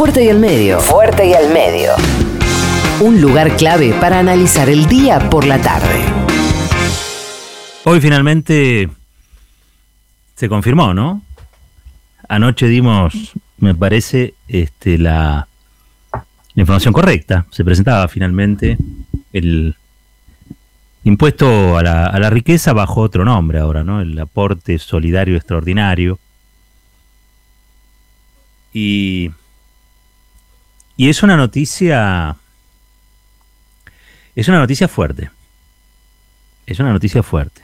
Fuerte y al medio. Fuerte y al medio. Un lugar clave para analizar el día por la tarde. Hoy finalmente se confirmó, ¿no? Anoche dimos, me parece, este, la, la información correcta. Se presentaba finalmente el impuesto a la, a la riqueza bajo otro nombre ahora, ¿no? El aporte solidario extraordinario. Y, y es una noticia, es una noticia fuerte. Es una noticia fuerte.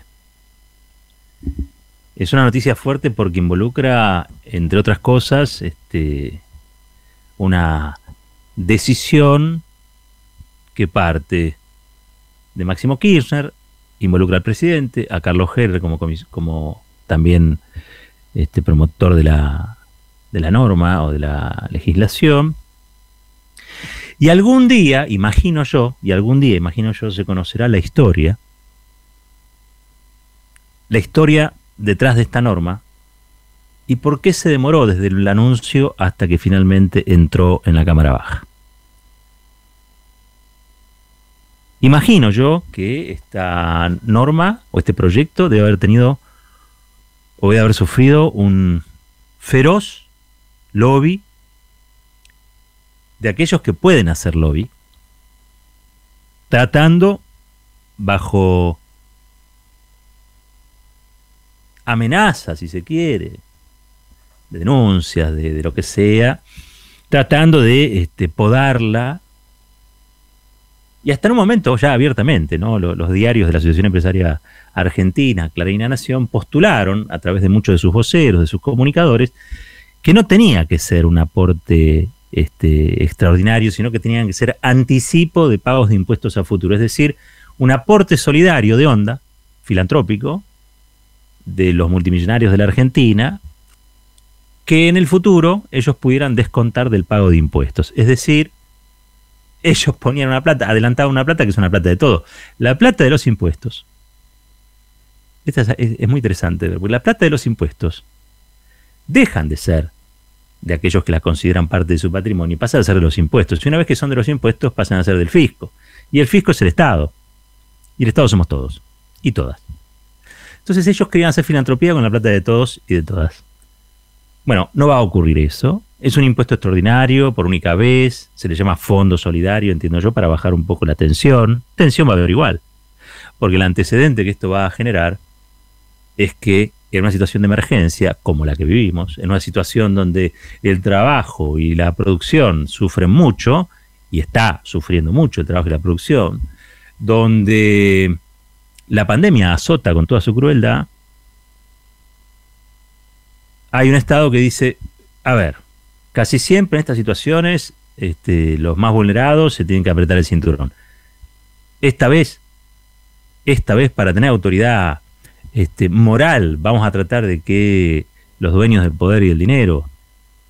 Es una noticia fuerte porque involucra, entre otras cosas, este, una decisión que parte de Máximo Kirchner, involucra al presidente, a Carlos Herrer como, también este, promotor de la, de la norma o de la legislación. Y algún día, imagino yo, y algún día, imagino yo, se conocerá la historia, la historia detrás de esta norma y por qué se demoró desde el anuncio hasta que finalmente entró en la Cámara Baja. Imagino yo que esta norma o este proyecto debe haber tenido o debe haber sufrido un feroz lobby de aquellos que pueden hacer lobby, tratando bajo amenazas, si se quiere, de denuncias, de, lo que sea, tratando de este, podarla y hasta en un momento ya abiertamente, ¿no? Los, diarios de la Asociación Empresaria Argentina, Clarín Nación, postularon a través de muchos de sus voceros, de sus comunicadores, que no tenía que ser un aporte este, extraordinario, sino que tenían que ser anticipo de pagos de impuestos a futuro, es decir, un aporte solidario de onda, filantrópico, de los multimillonarios de la Argentina, que en el futuro ellos pudieran descontar del pago de impuestos. Es decir, ellos ponían una plata, adelantaban una plata que es una plata de todo. La plata de los impuestos. Esta es, muy interesante, porque la plata de los impuestos dejan de ser de aquellos que la consideran parte de su patrimonio pasan a ser de los impuestos. Y una vez que son de los impuestos, pasan a ser del fisco. Y el fisco es el Estado. Y el Estado somos todos. Y todas. Entonces ellos querían hacer filantropía con la plata de todos y de todas. Bueno, no va a ocurrir eso. Es un impuesto extraordinario por única vez, se le llama fondo solidario, entiendo yo, para bajar un poco la tensión. Tensión va a haber igual, porque el antecedente que esto va a generar es que en una situación de emergencia como la que vivimos, en una situación donde el trabajo y la producción sufren mucho, y está sufriendo mucho el trabajo y la producción, donde la pandemia azota con toda su crueldad, hay un Estado que dice, a ver, Casi siempre en estas situaciones este, los más vulnerados se tienen que apretar el cinturón. Esta vez, esta vez para tener autoridad este, moral, vamos a tratar de que los dueños del poder y del dinero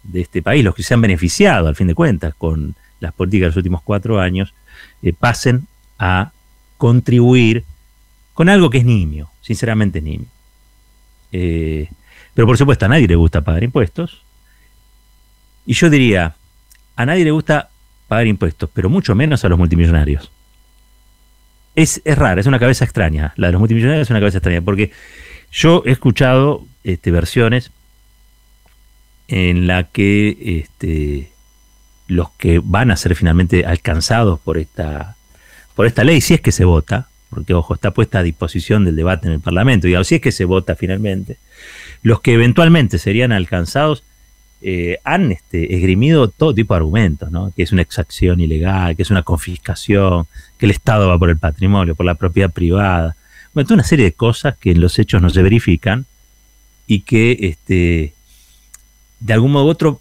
de este país, los que se han beneficiado al fin de cuentas con las políticas de los últimos cuatro años, eh, pasen a contribuir con algo que es nimio, sinceramente es nimio. Eh, pero por supuesto a nadie le gusta pagar impuestos, y yo diría, a nadie le gusta pagar impuestos, pero mucho menos a los multimillonarios. Es, es rara, es una cabeza extraña. La de los multimillonarios es una cabeza extraña, porque yo he escuchado este, versiones en la que este, los que van a ser finalmente alcanzados por esta, por esta ley, si es que se vota, porque ojo, está puesta a disposición del debate en el Parlamento, y si es que se vota finalmente, los que eventualmente serían alcanzados eh, han este, esgrimido todo tipo de argumentos, ¿no? que es una exacción ilegal, que es una confiscación, que el Estado va por el patrimonio, por la propiedad privada. Bueno, toda una serie de cosas que en los hechos no se verifican y que este, de algún modo u otro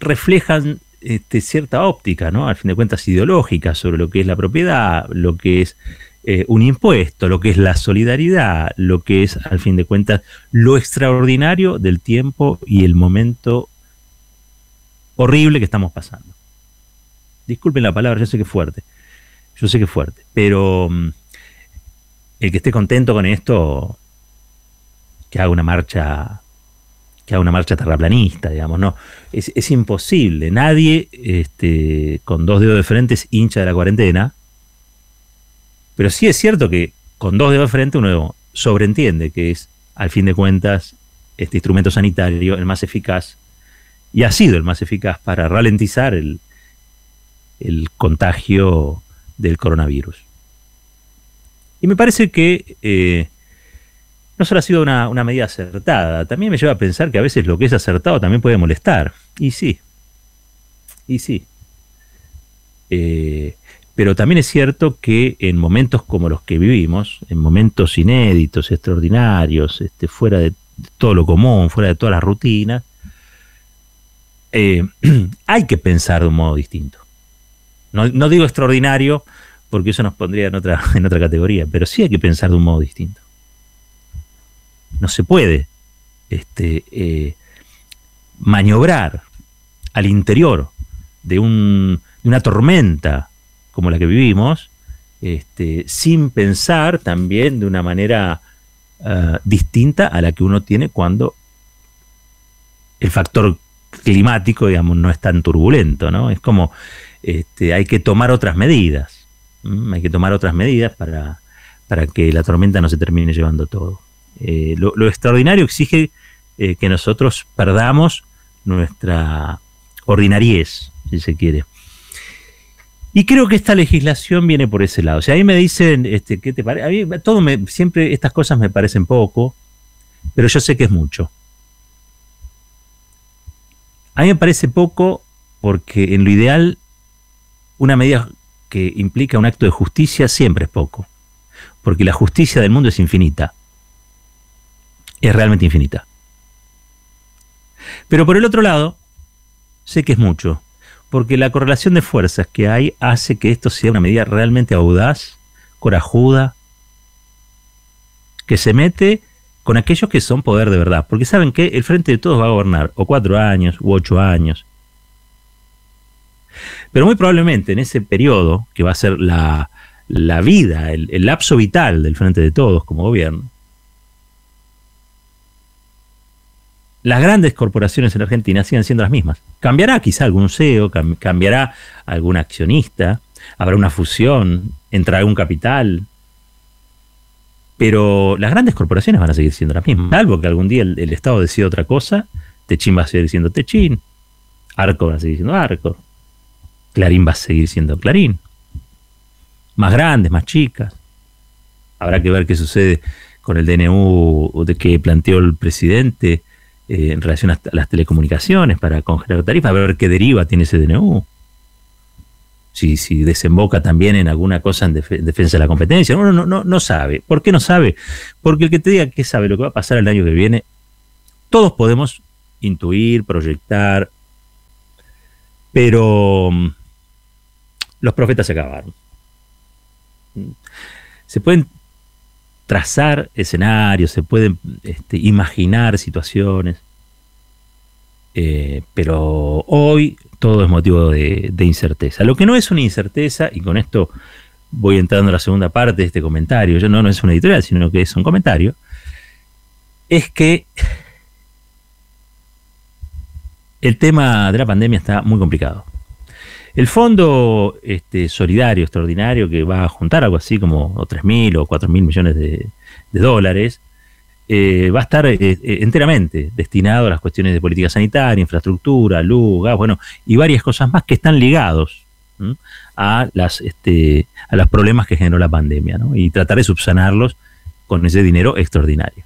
reflejan este, cierta óptica, ¿no? al fin de cuentas ideológica, sobre lo que es la propiedad, lo que es eh, un impuesto, lo que es la solidaridad, lo que es, al fin de cuentas, lo extraordinario del tiempo y el momento horrible que estamos pasando. Disculpen la palabra, yo sé que es fuerte, yo sé que es fuerte, pero mm, el que esté contento con esto, que haga una marcha que haga una marcha terraplanista, digamos, no. Es, imposible. Nadie este, con dos dedos de frente es hincha de la cuarentena. Pero sí es cierto que con dos dedos de frente uno sobreentiende que es, al fin de cuentas, este instrumento sanitario el más eficaz y ha sido el más eficaz para ralentizar el, contagio del coronavirus. Y me parece que eh, no solo ha sido una, medida acertada, también me lleva a pensar que a veces lo que es acertado también puede molestar. Y sí, y sí. Eh, pero también es cierto que en momentos como los que vivimos, en momentos inéditos, extraordinarios, este, fuera de todo lo común, fuera de todas las rutinas, eh, hay que pensar de un modo distinto. No, no, digo extraordinario, porque eso nos pondría en otra, en otra categoría, pero sí hay que pensar de un modo distinto no se puede este, eh, maniobrar al interior de, una tormenta como la que vivimos, este, sin pensar también de una manera ah, distinta a la que uno tiene cuando el factor climático, digamos, no es tan turbulento, ¿no? Es como este, hay que tomar otras medidas, hay que tomar otras medidas para, para que la tormenta no se termine llevando todo. Eh, lo, extraordinario exige eh, que nosotros perdamos nuestra ordinariez, si se quiere. Y creo que esta legislación viene por ese lado. O sea, ahí me dicen, este, ¿qué te parece? A mí todo me, siempre estas cosas me parecen poco, pero yo sé que es mucho. A mí me parece poco porque en lo ideal una medida que implica un acto de justicia siempre es poco, porque la justicia del mundo es infinita es realmente infinita. Pero por el otro lado, sé que es mucho, porque la correlación de fuerzas que hay hace que esto sea una medida realmente audaz, corajuda, que se mete con aquellos que son poder de verdad, porque saben que el Frente de Todos va a gobernar o cuatro años u ocho años. Pero muy probablemente en ese periodo, que va a ser la, vida, el lapso vital del Frente de Todos como gobierno, las grandes corporaciones en Argentina siguen siendo las mismas. Cambiará quizá algún CEO, cambiará algún accionista, habrá una fusión, entrará algún capital, pero las grandes corporaciones van a seguir siendo las mismas. Salvo que algún día el, Estado decida otra cosa, Techín va a seguir siendo Techín, Arco va a seguir siendo Arco, Clarín va a seguir siendo Clarín. Más grandes, más chicas. Habrá que ver qué sucede con el DNU que planteó el presidente eh, en relación a las telecomunicaciones para congelar tarifas, a ver qué deriva tiene ese DNU. Si, si desemboca también en alguna cosa en defensa de la competencia. Uno no, no, no sabe. ¿Por qué no sabe? Porque el que te diga que sabe lo que va a pasar el año que viene, todos podemos intuir, proyectar, pero mm, los profetas se acabaron. Se pueden trazar escenarios, se pueden este, imaginar situaciones, eh, pero hoy todo es motivo de, incerteza. Lo que no es una incerteza, y con esto voy entrando a la segunda parte de este comentario, yo no, no es una editorial, sino que es un comentario, es que el tema de la pandemia está muy complicado. El fondo este, solidario extraordinario que va a juntar algo así como 3.000 o 4.000 millones de, dólares, eh, va a estar eh, eh, enteramente destinado a las cuestiones de política sanitaria, infraestructura, luz, gas, bueno, y varias cosas más que están ligados a, las, este, a los problemas que generó la pandemia, y tratar de subsanarlos con ese dinero extraordinario.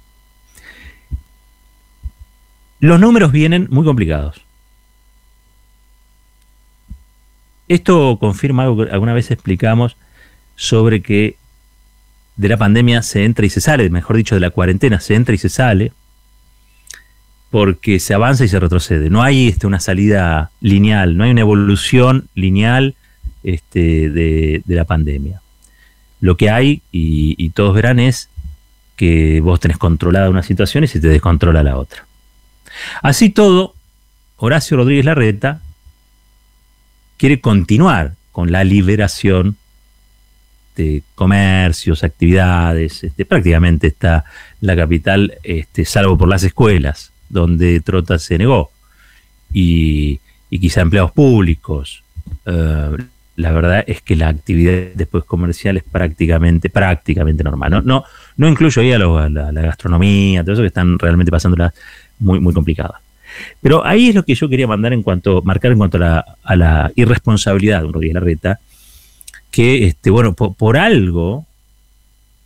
Los números vienen muy complicados. Esto confirma algo que alguna vez explicamos sobre que de la pandemia se entra y se sale, mejor dicho, de la cuarentena se entra y se sale, porque se avanza y se retrocede. No hay este, una salida lineal, no hay una evolución lineal este, de, la pandemia. Lo que hay, y, y, todos verán, es que vos tenés controlada una situación y se te descontrola la otra. Así todo, Horacio Rodríguez Larreta quiere continuar con la liberación de comercios, actividades, este, prácticamente está la capital, este, salvo por las escuelas, donde Trota se negó, y, quizá empleados públicos. Eh, la verdad es que la actividad después comercial es prácticamente, prácticamente normal. No, no, no incluyo ahí a, la, gastronomía, todo eso que están realmente pasándola muy, muy complicada. Pero ahí es lo que yo quería mandar en cuanto, marcar en cuanto a la, irresponsabilidad de Rodríguez Larreta, que este, bueno, por, algo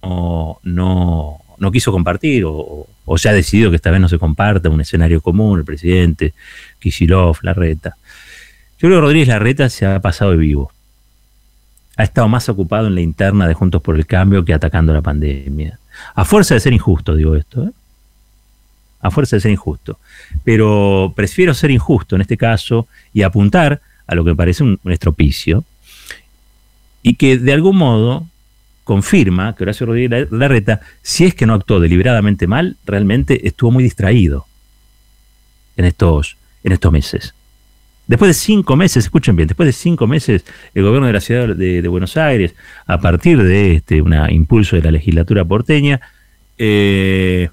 no, no, quiso compartir o, se ha decidido que esta vez no se comparta un escenario común, el presidente, Kishilov, Larreta. Yo creo que Rodríguez Larreta se ha pasado de vivo ha estado más ocupado en la interna de Juntos por el Cambio que atacando la pandemia. A fuerza de ser injusto, digo esto, ¿eh? A fuerza de ser injusto. Pero prefiero ser injusto en este caso y apuntar a lo que parece un, estropicio y que de algún modo confirma que Horacio Rodríguez Larreta, si es que no actuó deliberadamente mal, realmente estuvo muy distraído en estos, en estos meses. Después de cinco meses, escuchen bien, después de cinco meses, el gobierno de la ciudad de, Buenos Aires, a partir de este un impulso de la legislatura porteña, eh,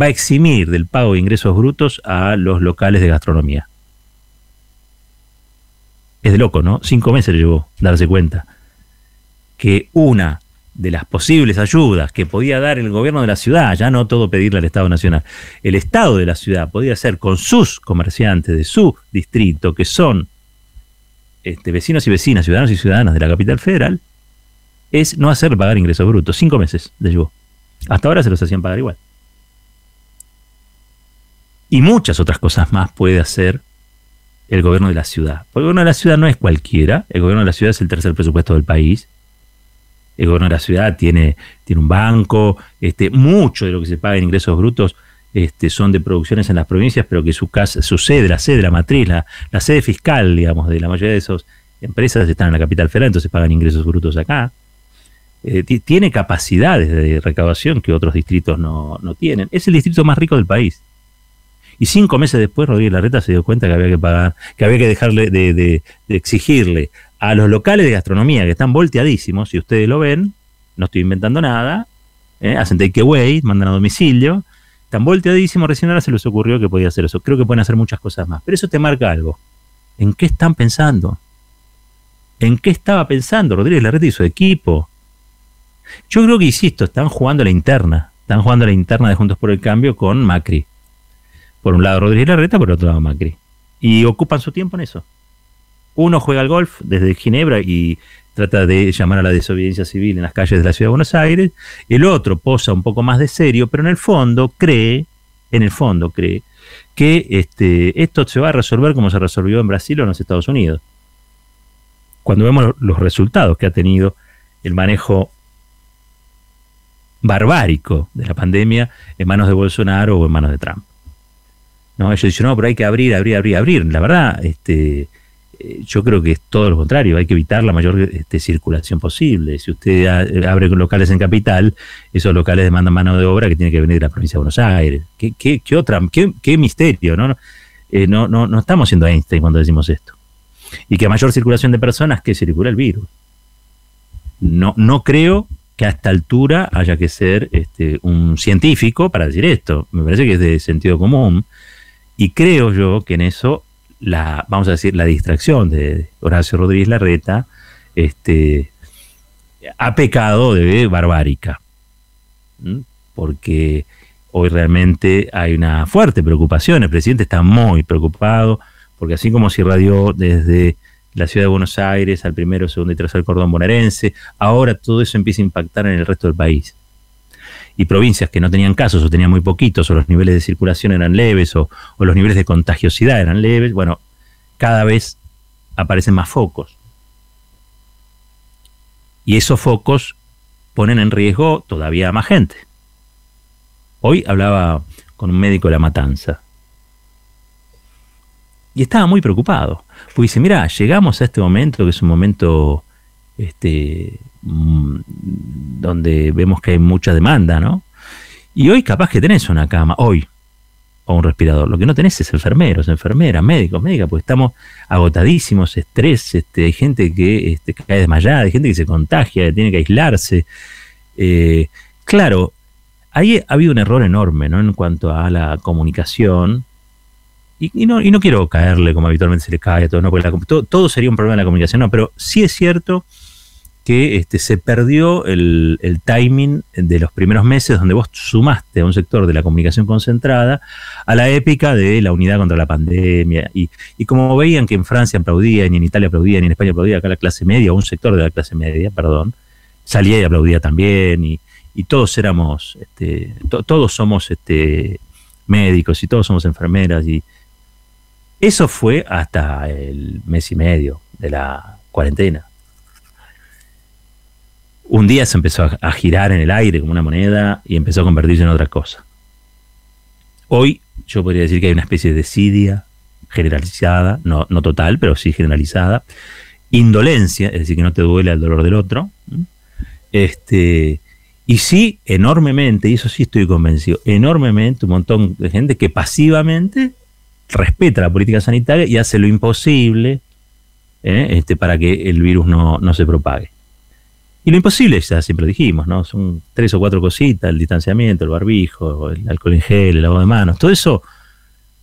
va a eximir del pago de ingresos brutos a los locales de gastronomía. Es de loco, ¿no? Cinco meses le llevó darse cuenta que una de las posibles ayudas que podía dar el gobierno de la ciudad, ya no todo pedirle al Estado Nacional, el Estado de la ciudad podía hacer con sus comerciantes de su distrito, que son este, vecinos y vecinas, ciudadanos y ciudadanas de la capital federal, es no hacer pagar ingresos brutos. Cinco meses de llevó. Hasta ahora se los hacían pagar igual. Y muchas otras cosas más puede hacer el gobierno de la ciudad. Porque el gobierno de la ciudad no es cualquiera, el gobierno de la ciudad es el tercer presupuesto del país, el gobierno de la ciudad tiene, tiene un banco, este, mucho de lo que se paga en ingresos brutos este, son de producciones en las provincias, pero que su, casa, su sede, la sede, la matriz, la, sede fiscal, digamos, de la mayoría de esas empresas están en la capital federal, entonces pagan ingresos brutos acá. Eh, tiene capacidades de recaudación que otros distritos no, tienen. Es el distrito más rico del país. Y cinco meses después, Rodríguez Larreta se dio cuenta que había que pagar, que había que dejarle de, exigirle a los locales de gastronomía que están volteadísimos, si ustedes lo ven, no estoy inventando nada, ¿eh? hacen takeaway, mandan a domicilio, están volteadísimos, recién ahora se les ocurrió que podía hacer eso. Creo que pueden hacer muchas cosas más, pero eso te marca algo. ¿En qué están pensando? ¿En qué estaba pensando Rodríguez Larreta y su equipo? Yo creo que, insisto, están jugando la interna, están jugando la interna de Juntos por el Cambio con Macri. Por un lado Rodríguez Larreta, por otro lado Macri. Y ocupan su tiempo en eso. Uno juega al golf desde Ginebra y trata de llamar a la desobediencia civil en las calles de la ciudad de Buenos Aires. El otro posa un poco más de serio, pero en el fondo cree, en el fondo cree, que este, esto se va a resolver como se resolvió en Brasil o en los Estados Unidos. Cuando vemos los resultados que ha tenido el manejo barbárico de la pandemia en manos de Bolsonaro o en manos de Trump. No, ellos dicen, no, pero hay que abrir, abrir, abrir, abrir. La verdad, este, eh, yo creo que es todo lo contrario, hay que evitar la mayor este, circulación posible. Si usted abre locales en capital, esos locales demandan mano de obra que tiene que venir de la provincia de Buenos Aires. ¿Qué, qué, otra? Qué, misterio? ¿no? Eh, no, no, no estamos siendo Einstein cuando decimos esto. Y que a mayor circulación de personas, que circula el virus. No, no creo que a esta altura haya que ser este, un científico para decir esto. Me parece que es de sentido común. Y creo yo que en eso la, vamos a decir, la distracción de Horacio Rodríguez Larreta, este, ha pecado de barbárica. Porque hoy realmente hay una fuerte preocupación, el presidente está muy preocupado, porque así como se irradió desde la ciudad de Buenos Aires al primero, segundo y tercer cordón bonaerense, ahora todo eso empieza a impactar en el resto del país y provincias que no tenían casos o tenían muy poquitos o los niveles de circulación eran leves o, los niveles de contagiosidad eran leves, bueno, cada vez aparecen más focos. Y esos focos ponen en riesgo todavía a más gente. Hoy hablaba con un médico de la matanza. Y estaba muy preocupado. Porque dice, mira, llegamos a este momento, que es un momento este, mm, donde vemos que hay mucha demanda, ¿no? Y hoy capaz que tenés una cama, hoy, o un respirador. Lo que no tenés es enfermeros, enfermeras, médicos, médicas, porque estamos agotadísimos, estrés, este, hay gente que este, cae desmayada, hay gente que se contagia, que tiene que aislarse. Eh, claro, ahí ha habido un error enorme, ¿no? En cuanto a la comunicación. Y, no, y no quiero caerle como habitualmente se le cae a todos, ¿no? Porque todo, sería un problema de la comunicación, no, pero sí es cierto que este, se perdió el, timing de los primeros meses donde vos sumaste a un sector de la comunicación concentrada a la épica de la unidad contra la pandemia. Y, y como veían que en Francia aplaudía, ni en Italia aplaudía, ni en España aplaudía, acá la clase media, un sector de la clase media, perdón, salía y aplaudía también, y, y todos éramos, este, todos somos este, médicos y todos somos enfermeras, y eso fue hasta el mes y medio de la cuarentena. Un día se empezó a, girar en el aire como una moneda y empezó a convertirse en otra cosa. Hoy yo podría decir que hay una especie de desidia generalizada, no, no total, pero sí generalizada, indolencia, es decir, que no te duele el dolor del otro, este, y sí, enormemente, y eso sí estoy convencido, enormemente un montón de gente que pasivamente respeta la política sanitaria y hace lo imposible ¿eh? este, para que el virus no, se propague. Y lo imposible, ya siempre dijimos, ¿no? Son tres o cuatro cositas, el distanciamiento, el barbijo, el alcohol en gel, el lavado de manos, todo eso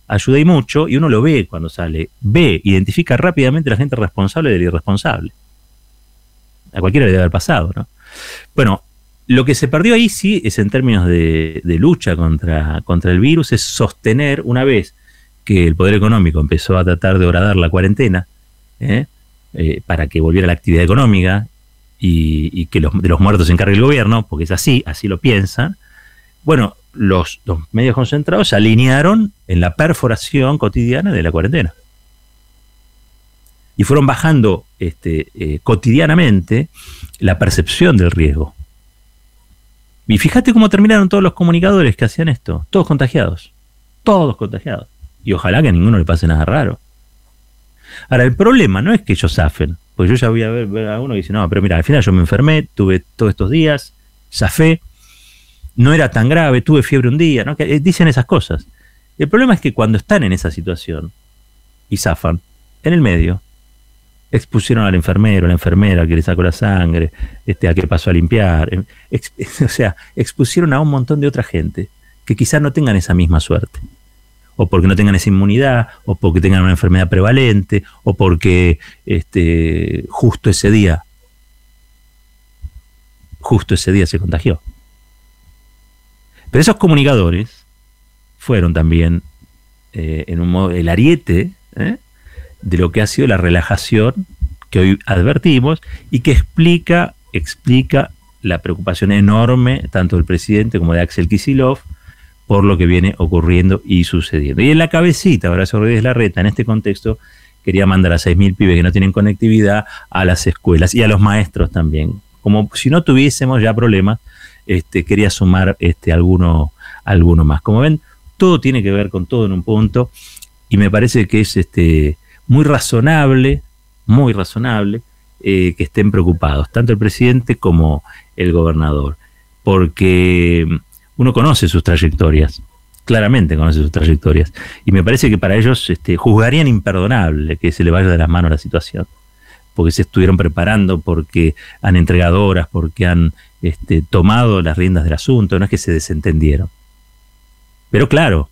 ayuda y mucho, y uno lo ve cuando sale, ve, identifica rápidamente a la gente responsable del irresponsable. A cualquiera le debe haber pasado, ¿no? Bueno, lo que se perdió ahí sí es en términos de, lucha contra, contra, el virus, es sostener una vez que el Poder Económico empezó a tratar de horadar la cuarentena ¿eh? Eh, para que volviera la actividad económica y, que los, de los muertos se encargue el gobierno, porque es así, así lo piensan. Bueno, los, medios concentrados se alinearon en la perforación cotidiana de la cuarentena. Y fueron bajando este, eh, cotidianamente la percepción del riesgo. Y fíjate cómo terminaron todos los comunicadores que hacían esto, todos contagiados, todos contagiados. Y ojalá que a ninguno le pase nada raro. Ahora, el problema no es que ellos zafen, pues yo ya voy a ver, a uno que dice, no, pero mira, al final yo me enfermé, tuve todos estos días, zafé, no era tan grave, tuve fiebre un día, ¿no? Que eh, dicen esas cosas. El problema es que cuando están en esa situación y zafan, en el medio, expusieron al enfermero, a la enfermera que le sacó la sangre, este, a que pasó a limpiar, em, o sea, expusieron a un montón de otra gente que quizás no tengan esa misma suerte, o porque no tengan esa inmunidad, o porque tengan una enfermedad prevalente, o porque este, justo ese día, justo ese día se contagió. Pero esos comunicadores fueron también eh, en un modo el ariete ¿eh? de lo que ha sido la relajación que hoy advertimos y que explica, explica la preocupación enorme tanto del presidente como de Axel Kisilov por lo que viene ocurriendo y sucediendo. Y en la cabecita, Horacio Rodríguez Larreta, en este contexto, quería mandar a 6.000 pibes que no tienen conectividad a las escuelas y a los maestros también. Como si no tuviésemos ya problemas, este, quería sumar este, alguno, alguno más. Como ven, todo tiene que ver con todo en un punto y me parece que es este, muy razonable, muy razonable, eh, que estén preocupados, tanto el presidente como el gobernador, porque uno conoce sus trayectorias, claramente conoce sus trayectorias, y me parece que para ellos este, juzgarían imperdonable que se le vaya de las manos la situación, porque se estuvieron preparando, porque han entregado horas, porque han este, tomado las riendas del asunto, no es que se desentendieron. Pero claro,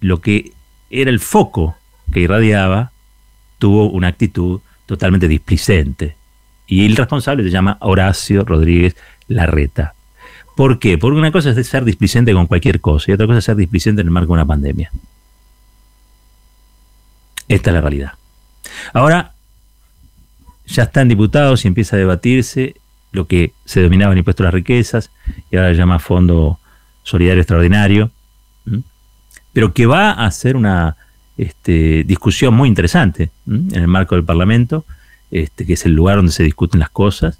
lo que era el foco que irradiaba tuvo una actitud totalmente displicente. Y el responsable se llama Horacio Rodríguez Larreta. ¿Por qué? Porque una cosa es ser displicente con cualquier cosa y otra cosa es ser displicente en el marco de una pandemia. Esta es la realidad. Ahora, ya están diputados y empieza a debatirse lo que se denominaba el impuesto a las riquezas y ahora llama Fondo Solidario Extraordinario, pero que va a ser una este, discusión muy interesante en el marco del Parlamento, este, que es el lugar donde se discuten las cosas,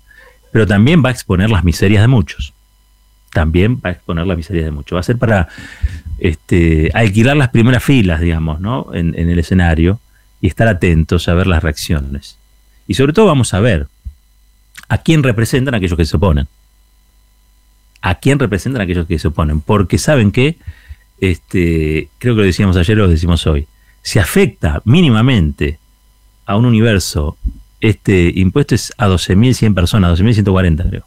pero también va a exponer las miserias de muchos. También va a exponer las miserias de muchos. Va a ser para este, alquilar las primeras filas, digamos, ¿no? en, en el escenario y estar atentos a ver las reacciones. Y sobre todo vamos a ver a quién representan aquellos que se oponen. A quién representan aquellos que se oponen. Porque saben que, este, creo que lo decíamos ayer o lo decimos hoy, si afecta mínimamente a un universo, este impuesto es a 12.100 personas, 12.140 creo.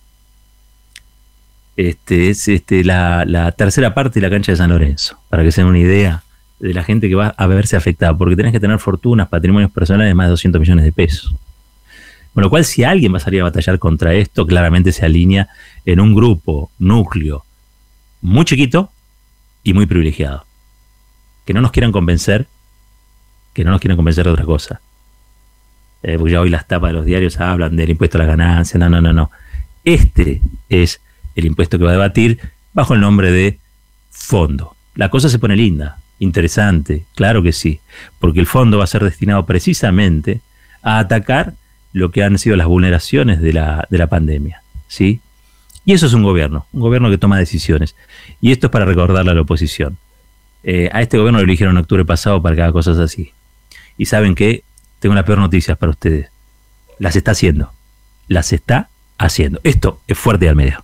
Este, es este, la, tercera parte de la cancha de San Lorenzo, para que se den una idea de la gente que va a verse afectada, porque tenés que tener fortunas, patrimonios personales de más de 200 millones de pesos. Con lo cual, si alguien va a salir a batallar contra esto, claramente se alinea en un grupo, núcleo, muy chiquito y muy privilegiado. Que no nos quieran convencer, que no nos quieran convencer de otra cosa. Eh, porque ya hoy las tapas de los diarios hablan del impuesto a la ganancia. No, no, no, no. Este es el impuesto que va a debatir bajo el nombre de fondo. La cosa se pone linda, interesante, claro que sí, porque el fondo va a ser destinado precisamente a atacar lo que han sido las vulneraciones de la, de la pandemia. ¿sí? Y eso es un gobierno, un gobierno que toma decisiones. Y esto es para recordarle a la oposición. Eh, a este gobierno lo eligieron en octubre pasado para que haga cosas así. Y saben que tengo las peores noticias para ustedes. Las está haciendo. Las está haciendo. Esto es fuerte al medio.